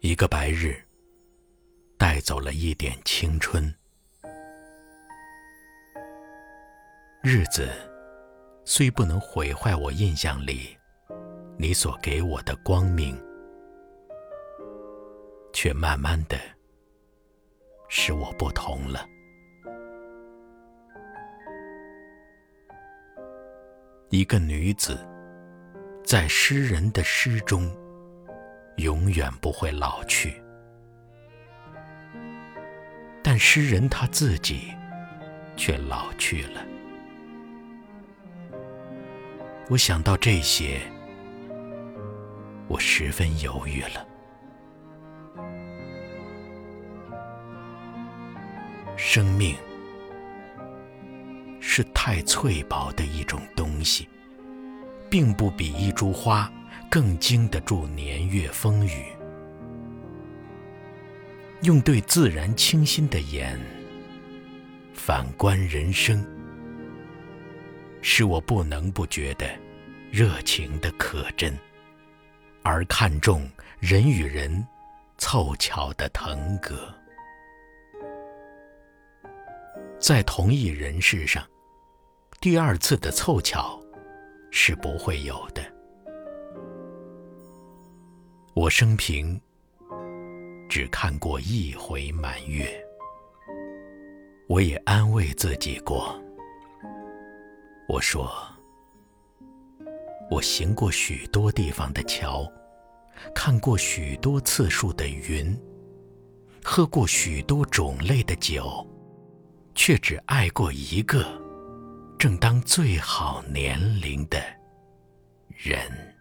一个白日，带走了一点青春。日子虽不能毁坏我印象里你所给我的光明，却慢慢的使我不同了。一个女子，在诗人的诗中，永远不会老去。但诗人他自己，却老去了。我想到这些，我十分犹豫了。生命。是太脆薄的一种，并不比一株花更经得住年月风雨。用对自然清新的眼反观人生，使我不能不觉得热情的可真，而看重人与人凑巧的腾格，在同一人世上。第二次的凑巧是不会有的。我生平只看过一回满月，我也安慰自己过。我说，我行过许多地方的桥，看过许多次数的云，喝过许多种类的酒，却只爱过一个。正当最好年龄的人。